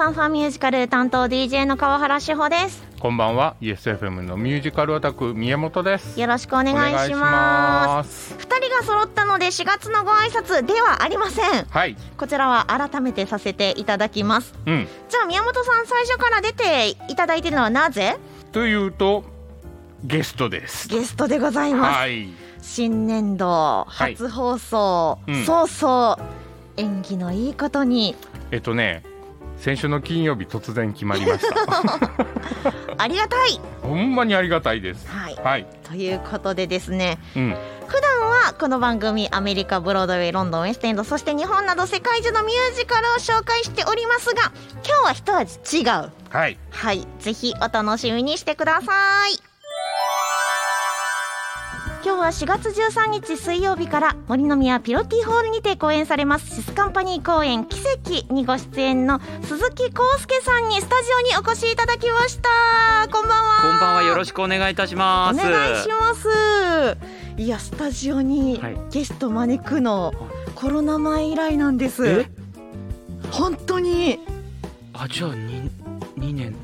ファンファンミュージカル担当 DJ の川原志保です。こんばんは。ESFM のミュージカルオタク宮本です。よろしくお願いします。二人が揃ったので4月のご挨拶ではありません。はい。こちらは改めてさせていただきます。うん。じゃあ宮本さん最初から出ていただいているのはなぜ？というとゲストです。ゲストでございます、はい。新年度はい。初放送、うん。そうそう縁起のいいことに。えっとね先週の金曜日突然決まりました。ありがたい。ほんまにありがたいです。はい。はい。ということでですね。うん。普段はこの番組アメリカブロードウェイロンドンウェストエンドそして日本など世界中のミュージカルを紹介しておりますが今日は一味違う。はい。はい。ぜひお楽しみにしてください今日は4月13日水曜日から森の宮ピロティホールにて公演されます。シスカンパニー公演奇跡にご出演の鈴木康介さんにスタジオにお越しいただきました。こんばんは。こんばんはよろしくお願いいたします。お願いします。いやスタジオにはいゲスト招くの、コロナ前以来なんです。え？本当に。あじゃあ二二年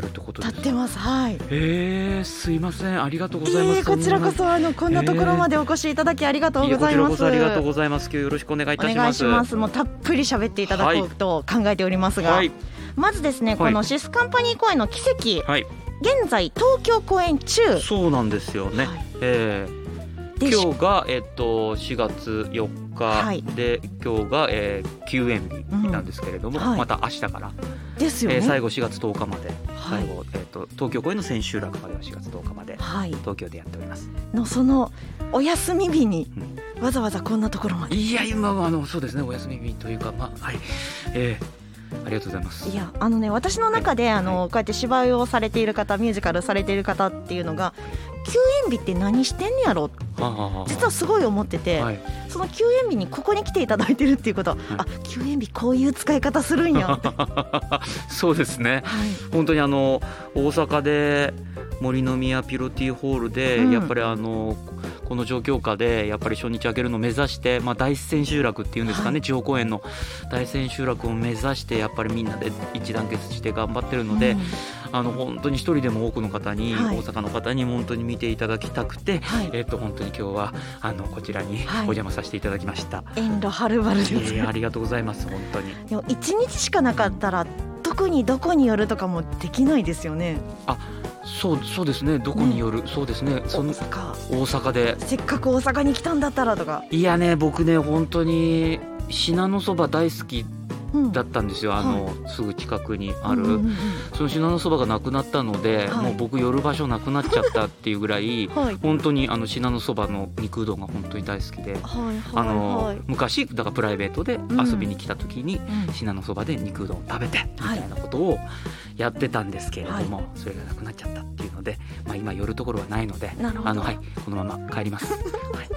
ってるってことですか？立ってますはい。えー、すいません。ありがとうございます。えーこちらこそあのこんなところまでお越しいただきありがとうございます。こちらこそありがとうございます。今日よろしくお願いいお願いたします。します。もうたっぷり喋っていただこうと考えておりますが、はい。まずですね、はい。このシスカンパニー公演の奇跡。はい。現在東京公演中。そうなんですよね。はい。えでー、今日がえっと4月4日、はい。で今日が、えー、休園日なんですけれども、うん。はい。また明日から、ですよね、えー、最後4月10日まで、はい。最後えっ、と東京公演の千秋楽までは4月10日まではい。東京でやっております。のそのお休み日にわざわざこんなところまで。いや今はあのそうですねお休み日というかまあはい。えー、ありがとうございます。いやあのね私の中であのこうやって芝居をされている方ミュージカルされている方っていうのが休園日って何してんねやろ？はあはあはあ実はすごい思ってて、はい。その休園日にここに来ていただいてるっていうことは、あ休園日こういう使い方するんやって、は そうですね。い、本当にあの大阪で森の宮ピロティホールで、うん。やっぱりあのこの状況下でやっぱり初日開けるのを目指して、まあ、大千秋楽っていうんですかね、はい。地方公演の大千秋楽を目指してやっぱりみんなで一団結して頑張ってるので、うん。あの本当に一人でも多くの方に、はい。大阪の方に本当に見ていただきたくて、はい。えっと本当に今日はあのこちらにはい。お邪魔させていただきました。遠路はるばるです、えーありがとうございます本当に。でも一日しかなかったら特にどこに寄るとかもできないですよねそうそうですね。どこによる、そうですね。そ大の阪。大阪で。せっかく大阪に来たんだったらとか、いやね僕ね本当に信濃そば大好きうんだったんですよ、あのすぐ近くにある、うんうんうんその信濃そばがなくなったので、はい。もう僕寄る場所なくなっちゃったっていうぐらい はい。本当にあの信濃そばの肉うどんが本当に大好きで。はいあはいのはい。昔だからプライベートで遊びに来た時にうん。信濃そばで肉うどんを食べてみたいなことをやってたんですけれども、それがなくなっちゃったっていうので、まあ、今寄るところはないのであの、はい、このまま帰ります。はい。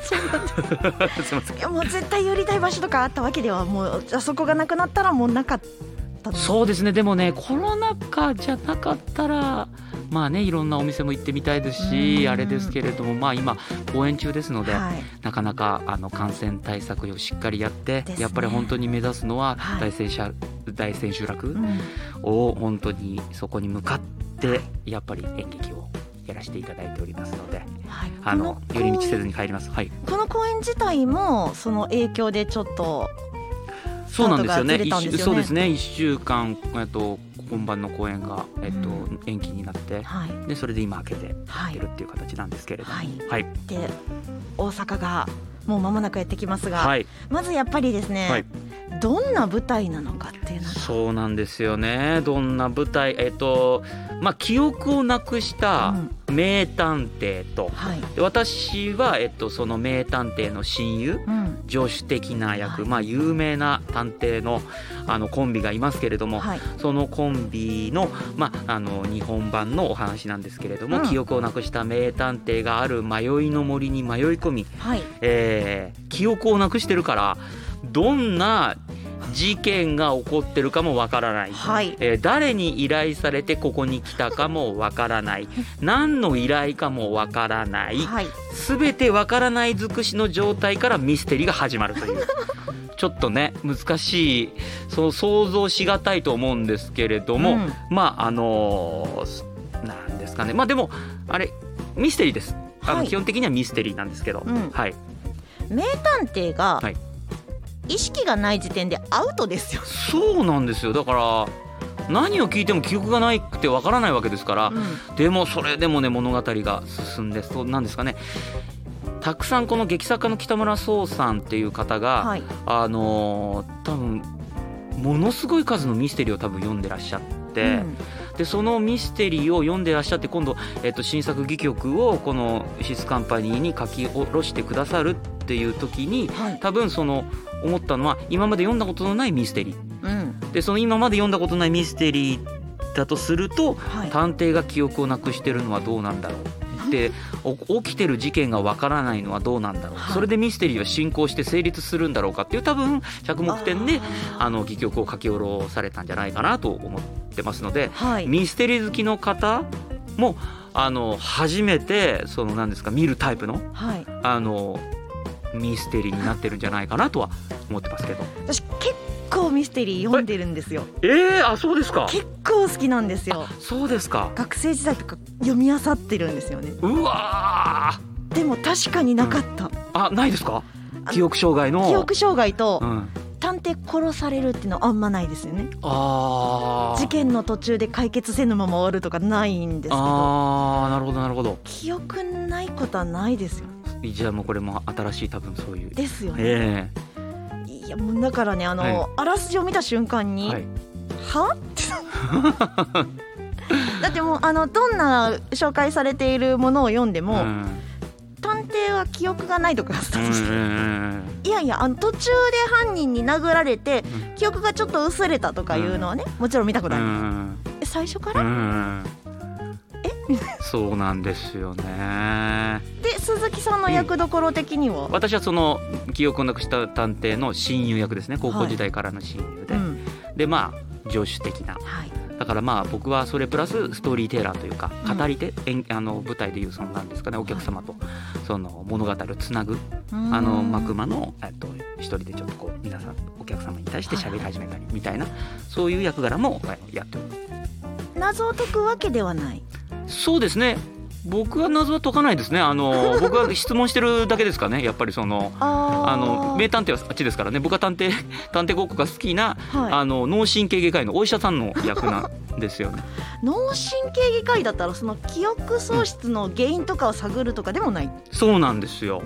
そうなんです すいません。いやもう絶対寄りたい場所とかあったわけではもうあそこがなくなったらもうなかった。のそうですね。でもねコロナ禍じゃなかったらまあねいろんなお店も行ってみたいですうん。しあれですけれどもまあ今公演中ですので、はい。なかなかあの感染対策をしっかりやって、ね。やっぱり本当に目指すのははい。大千秋大千秋楽うん。を本当にそこに向かってやっぱり演劇をやらせていただいておりますのではい。あのこ寄り道せずに帰ります。はい。この公演自体もその影響でちょっとそうなんですよね。ね。一週そうですね。一週間えっと本番の公演がえっと、うん。延期になって、はい。でそれで今開けてはい開けるっていう形なんですけれども、はい。はい。で大阪がもう間もなくやってきますが、はい。まずやっぱりですね、はいどんな舞台なのかっていうのが。そうなんですよね。どんな舞台えっとまあ記憶をなくしたうん。名探偵と、はい、で私はえっとその名探偵の親友うん。助手的な役、はい。まあ有名な探偵のあのコンビがいますけれども、はい。そのコンビの,、まあ、あの日本版のお話なんですけれども、うん。記憶をなくした名探偵がある迷いの森に迷い込み、はい。えー記憶をなくしてるからどんな事件が起こってるかもわからない、はい。えー誰に依頼されてここに来たかもわからない。何の依頼かもわからない。はい。全てわからない尽くしの状態からミステリーが始まるという。ちょっとね難しいそう想像しがたいと思うんですけれども、うん。まああのーなんですかね。まあでもあれミステリーです。あの、はい。基本的にはミステリーなんですけど、うん。はい。名探偵がはい意識がない時点でアウトですよ、そうなんですよ。だから何を聞いても記憶がないくてわからないわけですから、うん。でもそれでもね物語が進んでそうなんですかね。たくさんこの劇作家の北村壮さんっていう方が、はい。あのー多分ものすごい数のミステリーを多分読んでらっしゃって、うん。でそのミステリーを読んでらっしゃって今度、えっと、新作戯曲をこのシスカンパニーに書き下ろしてくださるっていう時にはい。多分その思ったのは今まで読んだことのないミステリー。うん。でその今まで読んだことないミステリーだとするとはい。探偵が記憶をなくしてるのはどうなんだろう。でお起きてる事件がわからないのはどうなんだろう、はい。それでミステリーは進行して成立するんだろうかっていう多分着目点であの戯曲を書き下ろされたんじゃないかなと思ってますのではい。ミステリー好きの方もあの初めてその何ですか見るタイプのはい。あのミステリーになってるんじゃないかなとは思ってますけど。私結構ミステリー読んでるんですよ。えー、あそうですか。結構好きなんですよ。あそうですか。学生時代とか読み漁ってるんですよね。うわー。でも確かになかった、あないですか？あ記憶障害の。記憶障害とうん、探偵殺されるっていうのはあんまないですよね。あー。事件の途中で解決せぬまま終わるとかないんですけど。あーなるほどなるほど。記憶ないことはないですよじゃあもうこれも新しい多分そういう。ですよね、えいやもうだからねあの、はい。あらすじを見た瞬間えに、はい。は？っ てだってもうあのどんな紹介されているものを読んでも、うん。探偵は記憶がないとかスタートして、いやいやあの途中で犯人に殴られて、うん。記憶がちょっと薄れたとかいうのはね、もちろん見たことうある、最初かうら、ん そうなんですよね。で鈴木さんの役どころ的には、私はその記憶をなくした探偵の親友役ですね。高校時代からの親友で、うん。でまあ助手的な。はい。だからまあ僕はそれプラスストーリーテラーというかうん。語り手、演あの舞台でいうそのなんですかね。お客様とその物語をつなぐあの幕間のえっと一人でちょっとこう皆さんお客様に対して喋り始めたりみたいなそういう役柄もえやっております謎を解くわけではない。そうですね。僕は謎は解かないですね。あの 僕は質問してるだけですかね。やっぱりそのあの名探偵はあっちですからね。僕は探偵 探偵ごっこが好きな、はい。あの脳神経外科医のお医者さんの役なんですよね。脳神経外科医だったらその記憶喪失の原因とかを探るとかでもない、そうなんですよ。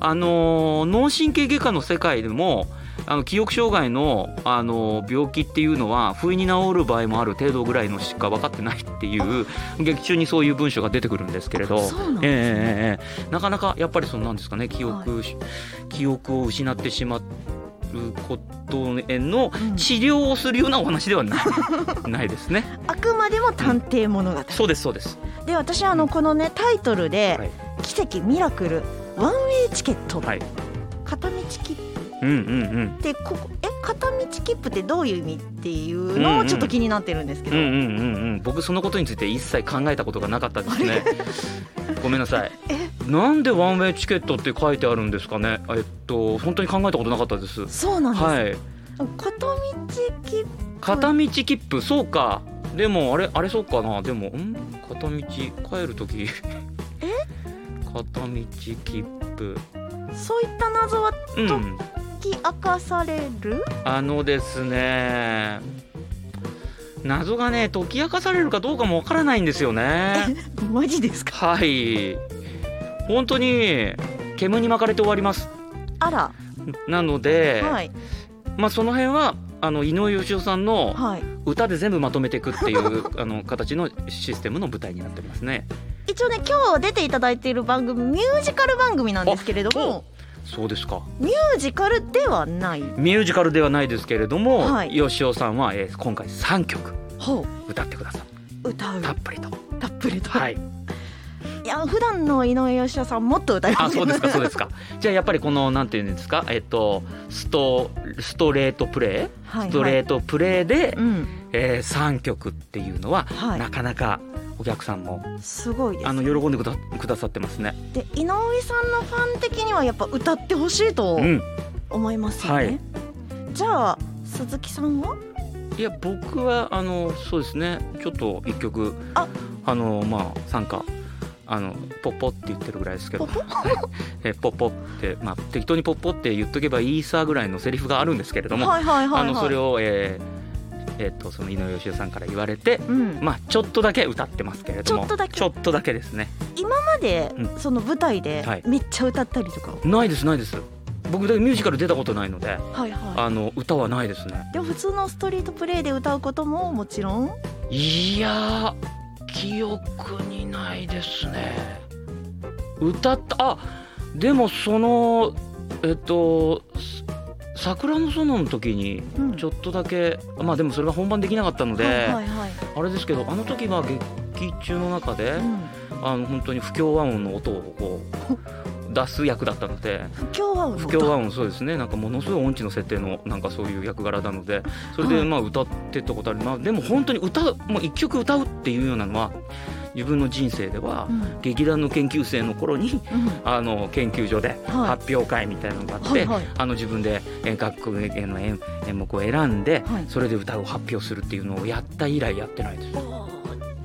あのー脳神経外科の世界でもあの記憶障害の、あのー病気っていうのは不意に治る場合もある程度ぐらいのしか分かってないっていう劇中にそういう文章が出てくるんですけれど。なえなかなかやっぱりそのなんですかね記憶、記憶を失ってしまうことへのうん治療をするようなお話ではない ないですね。あくまでも探偵物語、そうですそうです。で私あのこのねタイトルではい「奇跡ミラクルワンウェイチケット」はい。片道切符うんうんうん。ってここえ片道切符ってどういう意味っていうのをちょっと気になってるんですけど、うんうんうんうん。僕そのことについて一切考えたことがなかったですね。ごめんなさい。なんでワンウェイチケットって書いてあるんですかね？えっと本当に考えたことなかったです。そうなんです、はい。片道切符？片道切符？そうか。でもあれあれそうかな。でもん？片道帰る時。え？片道切符。そういった謎はうん。解き明かされる？あのですね謎がね解き明かされるかどうかもわからないんですよね。マジですか？はい。本当に煙に巻かれて終わります。あら。なので、はい。まあその辺はあの井上芳雄さんのはい。歌で全部まとめていくっていう あの形のシステムの舞台になっておりますね。一応ね今日出ていただいている番組ミュージカル番組なんですけれどもそうですか。ミュージカルではない？ミュージカルではないですけれども、はい吉尾さんは、えー今回3曲ほ歌ってくださう歌うい。たっぷりと。たっぷりと、はい。いや普段の井上芳雄さんもっと歌いますあそうですかそうですか。じゃあやっぱりこのなんていうんですか。えっとストストレートプレはーストレートプレーで、うん。えー、3曲っていうのは、はい。なかなかお客さんもすごいですあの喜んでくださってますね。で井上さんのファン的にはやっぱ歌ってほしいとうん、思いますよね、はい。じゃあ鈴木さんは？いや僕はあのそうですね。ちょっと一曲あ。あのまあ参加あのポッポって言ってるぐらいですけど。ポポ？えポッポってまあ適当にポッポって言っとけばいいさぐらいのセリフがあるんですけれども、それを、えーえー、とその井上芳雄さんから言われて、うん、まあ、ちょっとだけ歌ってますけれどもちょっとだけ？ちょっとだけですね。今までうん。その舞台ではい。めっちゃ歌ったりとか、ないですないです。僕だけミュージカル出たことないのではいはあの歌はないですね。いでも普通のストリートプレイで歌うことももちろん？いやー記憶にないですね。歌ったあでもそのえっとす桜の園の時にうん。ちょっとだけまあでもそれが本番できなかったので、はいはいはい。あれですけどあの時は劇中の中で、うん。あの本当に不協和音の音をこう 出す役だったので。不協和音。不協和音そうですね。なんかものすごい音痴の設定のなんかそういう役柄なので。それはい。でまあ歌ってったことある、まあ、でも本当に歌うもう一曲歌うっていうようなのは自分の人生ではうん。劇団の研究生の頃にうん。あの研究所ではい。発表会みたいなのがあって、あの自分で演楽への演演目を選んで、はい。それで歌を発表するっていうのをやった以来やってないです。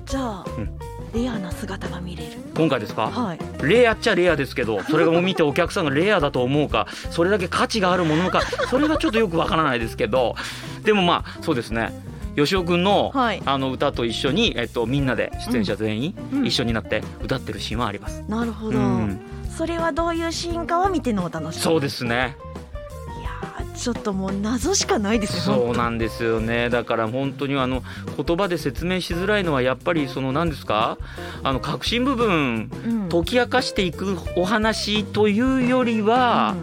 じゃあ、うんレアな姿が見れる。今回ですか、はい。レアっちゃレアですけどそれを見てお客さんがレアだと思うかそれだけ価値があるものかそれがちょっとよくわからないですけどでもまあそうですね。吉尾君の,、はい。あの歌と一緒に、えっと、みんなで出演者全員うん。一緒になって歌ってるシーンはあります。なるほど、うん。それはどういうシーンかは見てのお楽しみ。そうですねちょっともう謎しかないですよそうなんですよね。だから本当にあの言葉で説明しづらいのはやっぱりその何ですか？あの核心部分うん。解き明かしていくお話というよりは、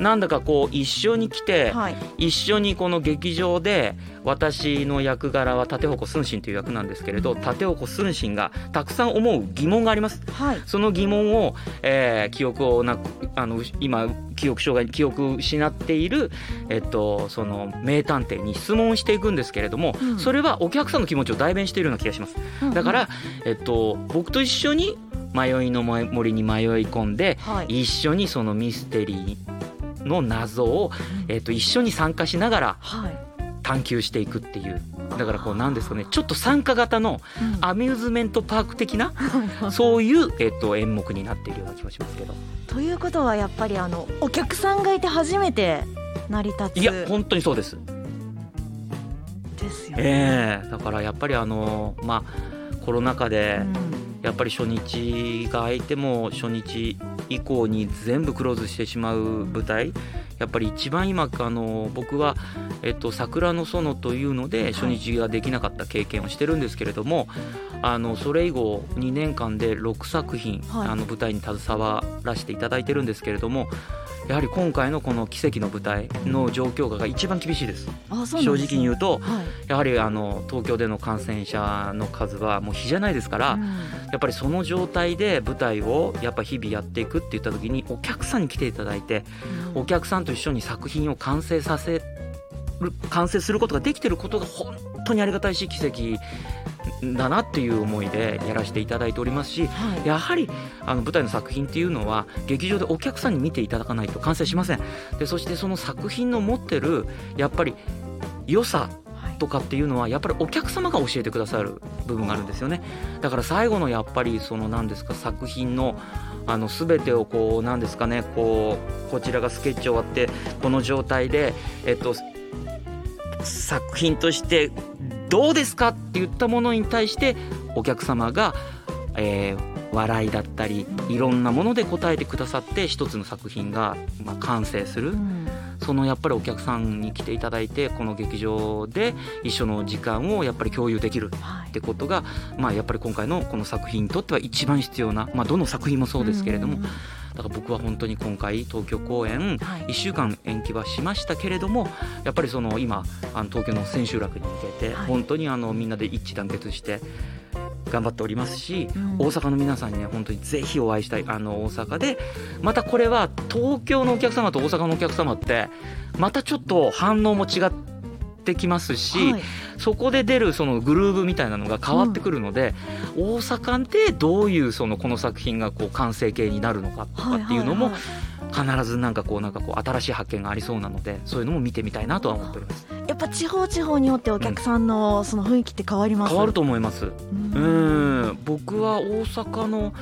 なんだかこう一緒に来て、うんはい。一緒にこの劇場で私の役柄は立鉾寸心という役なんですけれど立鉾寸心がたくさん思う疑問があります。はい。その疑問を、えー記憶をなくあの今記憶障害記憶を失っている、えっと、その名探偵に質問していくんですけれども、うん。それはお客さんの気持ちを代弁しているような気がします。だから、えっと、僕と一緒に迷いの森に迷い込んではい。一緒にそのミステリーの謎を、えっと、一緒に参加しながらはい。探求していくっていう。だからこうなんですかねちょっと参加型のうん。アミューズメントパーク的な そういう、えっと、演目になっているような気もしますけど。ということはやっぱりあのお客さんがいて初めて成り立ついや本当にそうです、ですよね、ええだからやっぱりあのまあコロナ禍でうんやっぱり初日が空いても初日以降に全部クローズしてしまう舞台。やっぱり一番今あの僕は、えっと、桜の園というので初日ができなかった経験をしてるんですけれども、あのそれ以後2年間で6作品、はい。あの舞台に携わらせていただいてるんですけれどもやはり今回のこの奇跡の舞台の状況が一番厳しいです。あそう正直なんですね。に言うとはい。やはりあの東京での感染者の数はもう比じゃないですから、うん。やっぱりその状態で舞台をやっぱ日々やっていくって言った時にお客さんに来ていただいてお客さんと一緒に作品を完成させる完成することができてることが本当にありがたいし奇跡だなっていう思いでやらせていただいておりますしはい。やはりあの舞台の作品っていうのは劇場でお客さんに見ていただかないと完成しません。でそしてその作品の持ってるやっぱり良さはい。とかっていうのはやっぱりお客様が教えてくださる部分があるんですよね。だから最後のやっぱりその何ですか作品のあの全てをこう何ですかねこうこちらがスケッチ終わってこの状態でえっと作品としてどうですかって言ったものに対してお客様が、えー笑いだったりいろんなもので答えてくださって一つの作品が、まあ、完成する。うん。そのやっぱりお客さんに来ていただいてこの劇場で一緒の時間をやっぱり共有できるはい。ってことが、まあ、やっぱり今回のこの作品にとっては一番必要な、まあ、どの作品もそうですけれどもんだから僕は本当に今回東京公演はい。1週間延期はしましたけれどもやっぱりその今あの東京の千秋楽に向けてはい。本当にあのみんなで一致団結して頑張っておりますし、うん。大阪の皆さんにね本当にぜひお会いしたいあの大阪でまたこれは東京のお客様と大阪のお客様ってまたちょっと反応も違ってきますし、はい。そこで出るそのグルーヴみたいなのが変わってくるので、大阪でどういうそのこの作品がこう完成形になるのかとかっていうのもはい必ずなんかこうなんかこう新しい発見がありそうなのでそういうのも見てみたいなとは思っております。やっぱ地方地方によってお客さんのその雰囲気って変わります？変わると思います。うん。うん。僕は大阪の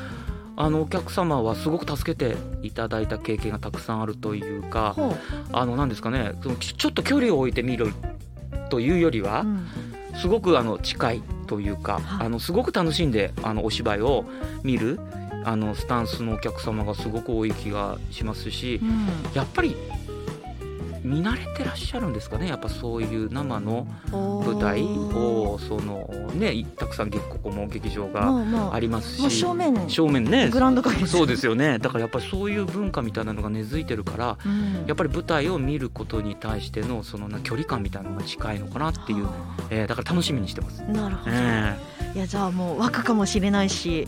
あのお客様はすごく助けていただいた経験がたくさんあるというかあのなんですかねそのちょちょっと距離を置いてみるというよりはうん。すごくあの近いというか、は。いあのすごく楽しんであのお芝居を見るあのスタンスのお客様がすごく多い気がしますしうん。やっぱり見慣れてらっしゃるんですかね？やっぱそういう生の舞台をそのねたくさん劇ここも劇場がありますし。正面。正面ね。グラウンド会そうですよね。だからやっぱりそういう文化みたいなのが根付いてるからうん。やっぱり舞台を見ることに対してのそのな距離感みたいなのが近いのかなっていう、はえーだから楽しみにしてます。あなるほど、えいやじゃあもう枠かもしれないし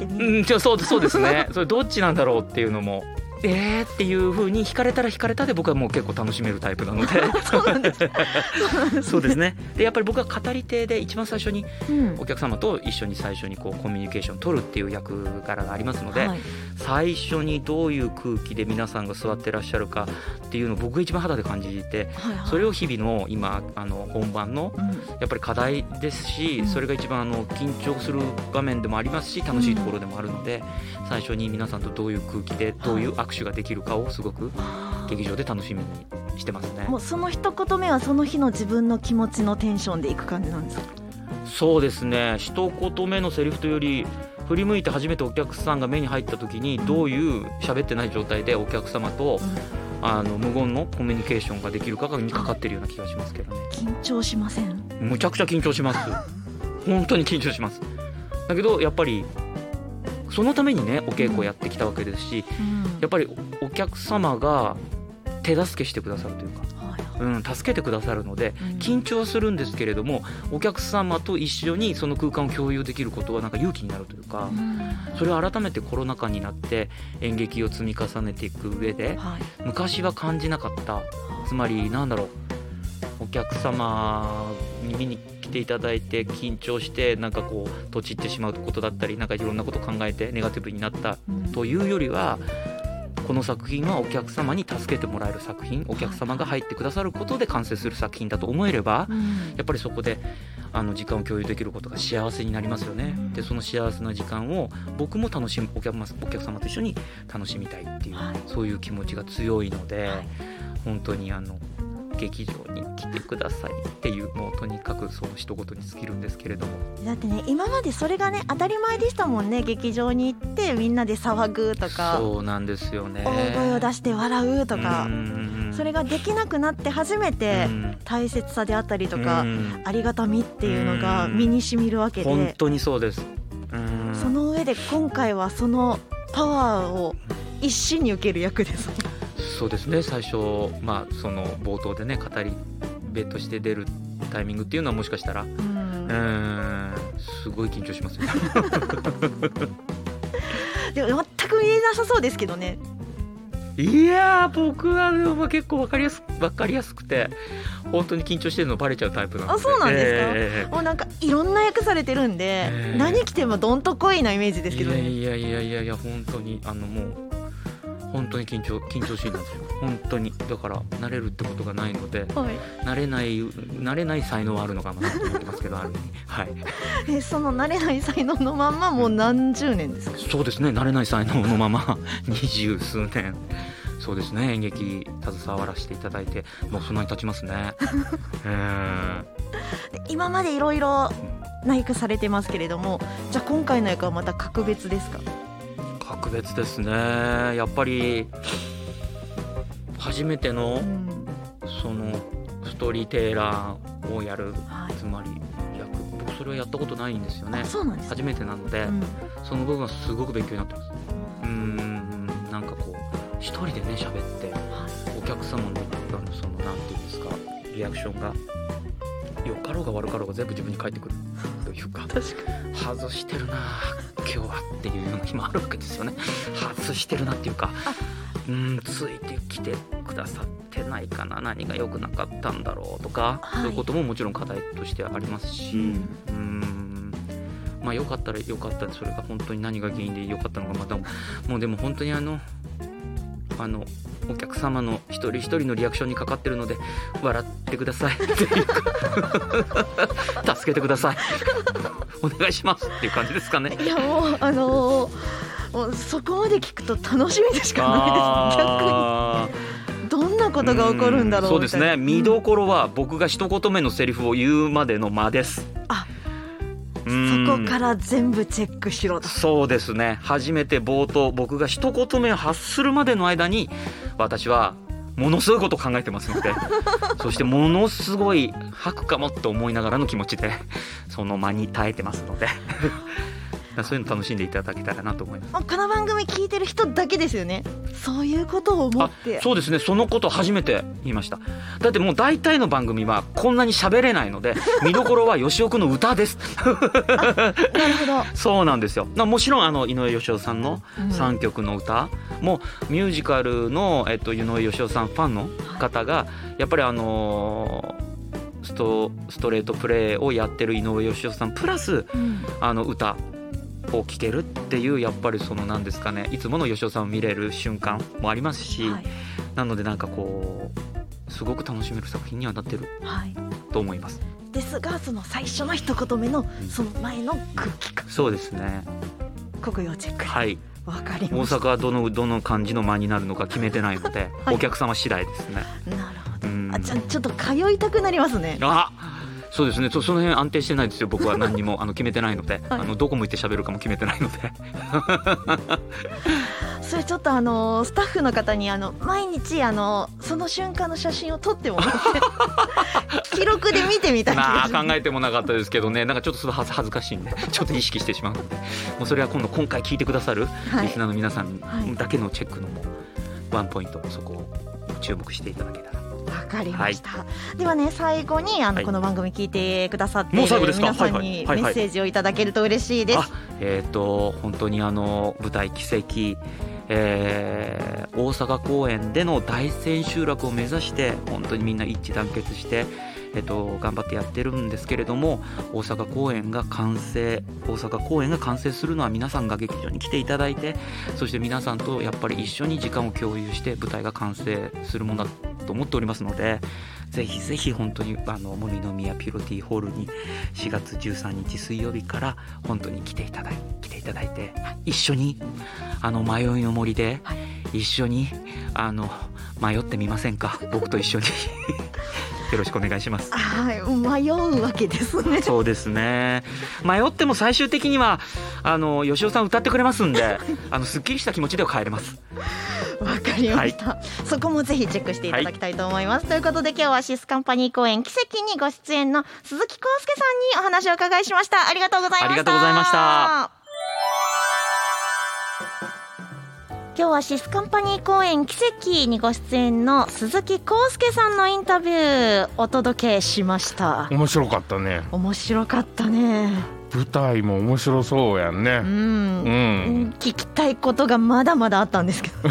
えうん、じゃあそうそうですね。それどっちなんだろうっていうのもえーっていう風に惹かれたら惹かれたで僕はもう結構楽しめるタイプなので。そうなんです。か そうですね。でやっぱり僕は語り手で一番最初にうん。お客様と一緒に最初にこうコミュニケーションを取るっていう役柄がありますので、はい最初にどういう空気で皆さんが座ってらっしゃるかっていうのを僕が一番肌で感じてそれを日々の今あの本番のうん。やっぱり課題ですし、うん。それが一番あの緊張する場面でもありますし楽しいところでもあるので、最初に皆さんとどういう空気でどういう握手ができるかをすごく劇場で楽しみにしてますね。もうその一言目はその日の自分の気持ちのテンションでいく感じなんですか？そうですね。一言目のセリフというより振り向いて初めてお客さんが目に入った時にどういう喋ってない状態でお客様とあの無言のコミュニケーションができるかがにかかってるような気がしますけどね。緊張しません？むちゃくちゃ緊張します。本当に緊張します。だけどやっぱりそのためにねお稽古をやってきたわけですしやっぱりおお客様が手助けしてくださるというか、はいうん、助けてくださるのでうん。緊張はするんですけれどもお客様と一緒にその空間を共有できることはなんか勇気になるというかうん。それを改めてコロナ禍になって演劇を積み重ねていく上ではい。昔は感じなかったつまりなんだろうお客様に見に来ていただいて緊張してなんかこうとちってしまうことだったりなんかいろんなこと考えてネガティブになったうんというよりはこの作品はお客様に助けてもらえる作品お客様が入ってくださることで完成する作品だと思えればうん。やっぱりそこであの時間を共有できることが幸せになりますよね。うん。でその幸せな時間を僕も楽しむお客様お客様と一緒に楽しみたいっていうはい。そういう気持ちが強いのではい。本当にあの劇場に来てくださいっていうのをとにかくその一言に尽きるんですけれども。だってね今までそれがね当たり前でしたもんね。劇場に行ってみんなで騒ぐとか。そうなんですよね。大声を出して笑うとか。うん。それができなくなって初めてうん。大切さであったりとかうん。ありがたみっていうのが身に染みるわけで。本当にそうです。うん。その上で今回はそのパワーを一身に受ける役ですそうですね。最初まあその冒頭でね語り部として出るタイミングっていうのはもしかしたらううんーんすごい緊張しますよ。でも全く見えなさそうですけどね。いやー僕はでも結構わかりやすわかりやすくて本当に緊張してるのバレちゃうタイプなので。あそうなんですか？ええもうなんかいろんな役されてるんで、えー。何着てもどんとこいなイメージですけどね。いやいやいやいや本当にあのもう本当に緊張緊張しいなんですよ本当に。だから慣れるってことがないのではい。慣れない慣れない才能はあるのかなと思ってますけどあるはい。えその慣れない才能のまんまもう何十年ですか？そうですね。慣れない才能のまま 二十数年。そうですね。演劇携わらせていただいてもうそんなに経ちますね。えで今までいろいろな役されてますけれどもじゃあ今回の役はまた格別ですか？別ですね。やっぱり初めてのうん。そのストーリーテーラーをやるはい。つまり役僕それはやったことないんですよね。あそうなんですか初めてなので、うん。その部分はすごく勉強になってます。うーんなんかこう一人でね喋ってお客様のそのなんていうんですかリアクションが良かろうが悪かろうが全部自分に返ってくる。といいうか外してるな今日はっていうような日もあるわけですよね。外してるなっていうかうんついてきてくださってないかな何が良くなかったんだろうとか、はい。そういうことももちろん課題としてありますしうん。まあ良かったら良かったでそれが本当に何が原因で良かったのかまたもうでも本当にあのあのお客様の一人一人のリアクションにかかってるので笑ってください。っていうか助けてください。お願いしますっていう感じですかね。いやもうあのーもうそこまで聞くと楽しみでしかないです。逆に。どんなことが起こるんだろうそうですね。見どろころは僕が一言目のセリフを言うまでの間ですから全部チェックしろと。そうですね。初めて冒頭僕が一言目を発するまでの間に私はものすごいことを考えてますので そしてものすごい吐くかもって思いながらの気持ちでその間に耐えてますのでそういうの楽しんでいただけたらなと思います。この番組聞いてる人だけですよね。そういうことを思あって。そうですね。そのこと初めて言いました。だってもう大体の番組はこんなに喋れないので 見どころは吉尾君の歌です。なるほど。そうなんですよ。なもちろんあの井上芳雄さんのうん。3曲の歌もミュージカルの、えっと、井上芳雄さんファンの方がやっぱりあのーストストレートプレーをやってる井上芳雄さんプラスうん。あの歌を聴けるっていうやっぱりその何ですかねいつもの芳雄さんを見れる瞬間もありますし、はい。なのでなんかこうすごく楽しめる作品にはなってるはい。と思います。ですがその最初の一言目のその前の空気感そうですね。ここ要チェック。はい。わかり大阪はどのどの感じの間になるのか決めてないので、はい。お客様次第ですね。なるほど。うん。あじゃあちょっと通いたくなりますね。あそうですね。そその辺安定してないですよ。僕は何にもあの決めてないので、はい。あのどこ向いて喋るかも決めてないので。それちょっとあのスタッフの方にあの毎日あのその瞬間の写真を撮ってもらって 記録で見てみたい気まあ考えてもなかったですけどね。なんかちょっとそれ恥ず恥ずかしいんでちょっと意識してしまうので。もうそれは今度今回聞いてくださるはい。リスナーの皆さんはい。だけのチェックのもワンポイントそこを注目していただけたらわかりました、ではね最後にあの、はい。この番組聞いてくださっている皆さんはいにはい。はいはい。メッセージをいただけると嬉しいです、あえっ、と本当にあの舞台奇跡えー大阪公演での大千秋楽を目指して本当にみんな一致団結して、えっと頑張ってやってるんですけれども大阪公演が完成大阪公演が完成するのは皆さんが劇場に来ていただいてそして皆さんとやっぱり一緒に時間を共有して舞台が完成するものだと思っておりますのでぜひぜひ本当にあの森の宮ピロティホールに4月13日水曜日から本当に来ていただい来ていただいて一緒にあの迷いの森ではい。一緒にあの迷ってみませんか？僕と一緒によろしくお願いします。はい迷うわけですね。そうですね。迷っても最終的にはあの吉尾さん歌ってくれますんで あのすっきりした気持ちでは帰れます。わかりました、そこもぜひチェックしていただきたいと思います、ということで今日はシスカンパニー公演奇跡にご出演の鈴木康介さんにお話をお伺いしました。ありがとうございました。ありがとうございました今日はシスカンパニー公演奇跡にご出演の鈴木康介さんのインタビューお届けしました。面白かったね。面白かったね。舞台も面白そうやんうねん、うん、聞きたいことがまだまだあったんですけど、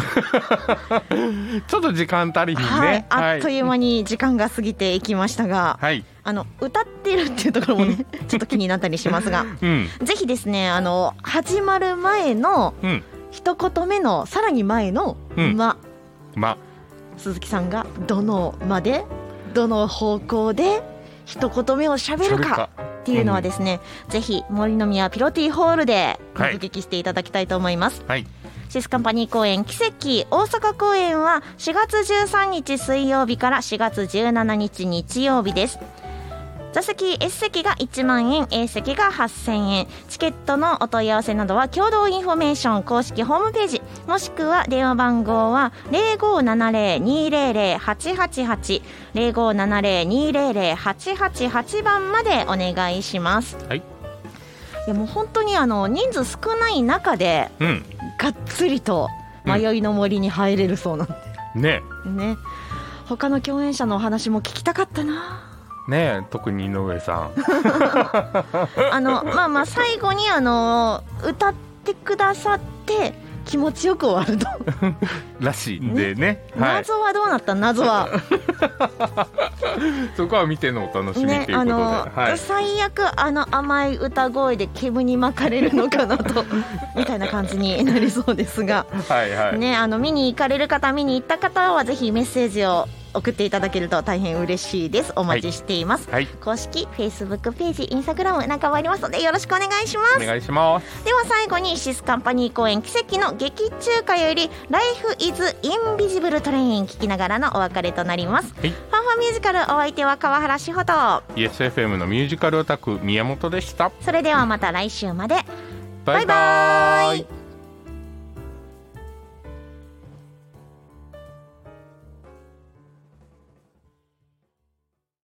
ちょっと時間足りひんはい。ね、あっという間に時間が過ぎていきましたが、はい。あの歌ってるっていうところもねちょっと気になったりしますが。うん。ぜひですねあの始まる前のうん一言目のさらに前の「うん。ま」ま。鈴木さんがどの「ま」でどの方向で一言目をしゃべるか。っていうのはですね、ぜひ森の宮ピロティホールではい。目撃していただきたいと思います、はい。シスカンパニー公演奇跡大阪公演は4月13日水曜日から4月17日日曜日です座席 S 席が1万円 A 席が8000円。チケットのお問い合わせなどはキョードーインフォメーション公式ホームページもしくは電話番号は0570-200-888 0570-200-888番までお願いします。はい。いやもう本当にあの人数少ない中でうん。がっつりと迷いの森に入れるそうなんで、ね。ね。他の共演者のお話も聞きたかったなねえ特に井上さん。あのまあまあ最後にあの歌ってくださって気持ちよく終わると、らしいんでね。はい、謎はどうなった？謎は。そこは見てのお楽しみねということで、あの、はい、最悪あの甘い歌声で煙に巻かれるのかなとみたいな感じになりそうですが。はいはい、ねあの見に行かれる方見に行った方はぜひメッセージを送っていただけると大変嬉しいです。お待ちしています、はい、公式 Facebook ページインスタグラムなんかもありますのでよろしくお願いします。お願いします。では最後にシスカンパニー公演奇跡の劇中歌より Life is Invisible Train 聞きながらのお別れとなります、はい。ファンファンミュージカルお相手は川原志穂と。ESFM のミュージカルオタク宮本でした。それではまた来週まで。バイバイ